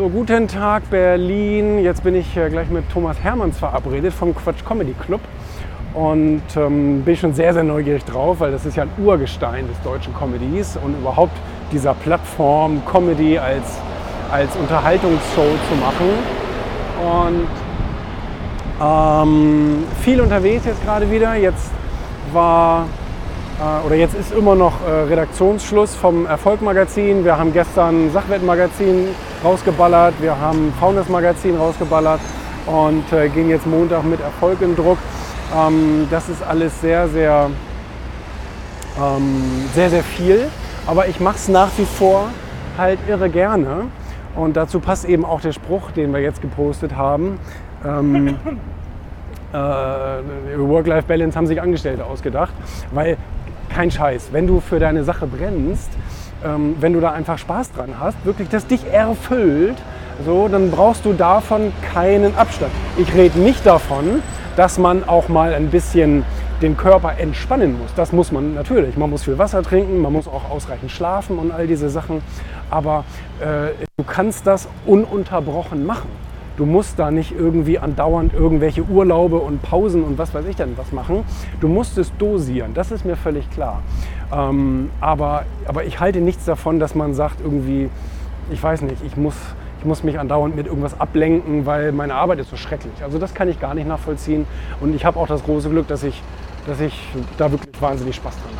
So, guten Tag Berlin. Jetzt bin ich äh, gleich mit Thomas Hermanns verabredet vom Quatsch Comedy Club. Und ähm, bin schon sehr, sehr neugierig drauf, weil das ist ja ein Urgestein des deutschen Comedies und überhaupt dieser Plattform Comedy als, als Unterhaltungsshow zu machen. Und ähm, viel unterwegs jetzt gerade wieder. Jetzt war oder jetzt ist immer noch äh, Redaktionsschluss vom Erfolg-Magazin. Wir haben gestern Sachwettenmagazin rausgeballert, wir haben Founders Magazin rausgeballert und äh, gehen jetzt Montag mit Erfolg in Druck. Ähm, das ist alles sehr, sehr, ähm, sehr, sehr viel. Aber ich mache es nach wie vor halt irre gerne. Und dazu passt eben auch der Spruch, den wir jetzt gepostet haben. Ähm, äh, Work-Life-Balance haben sich Angestellte ausgedacht, weil kein Scheiß, wenn du für deine Sache brennst, ähm, wenn du da einfach Spaß dran hast, wirklich das dich erfüllt, so, dann brauchst du davon keinen Abstand. Ich rede nicht davon, dass man auch mal ein bisschen den Körper entspannen muss. Das muss man natürlich. Man muss viel Wasser trinken, man muss auch ausreichend schlafen und all diese Sachen. Aber äh, du kannst das ununterbrochen machen. Du musst da nicht irgendwie andauernd irgendwelche Urlaube und Pausen und was weiß ich denn was machen. Du musst es dosieren, das ist mir völlig klar. Ähm, aber, aber ich halte nichts davon, dass man sagt irgendwie, ich weiß nicht, ich muss, ich muss mich andauernd mit irgendwas ablenken, weil meine Arbeit ist so schrecklich. Also das kann ich gar nicht nachvollziehen. Und ich habe auch das große Glück, dass ich, dass ich da wirklich wahnsinnig Spaß dran habe.